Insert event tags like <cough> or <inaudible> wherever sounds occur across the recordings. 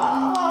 然。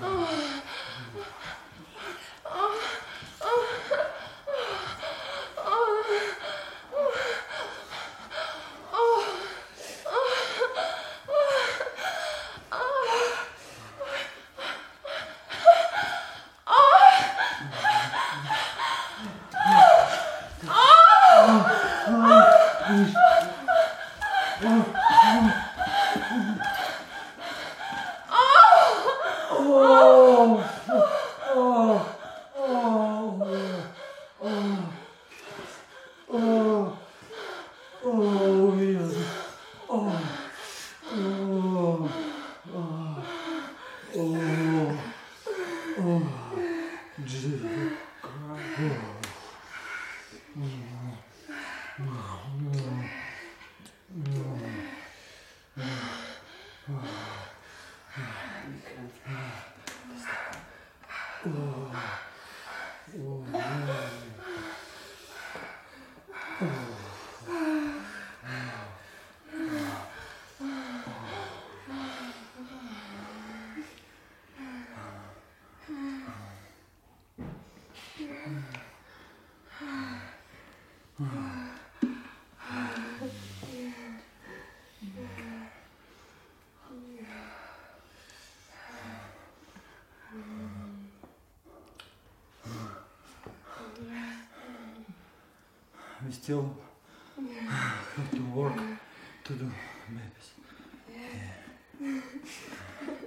Oh. 음. 음. We still have to work to do babies. Yeah. <laughs>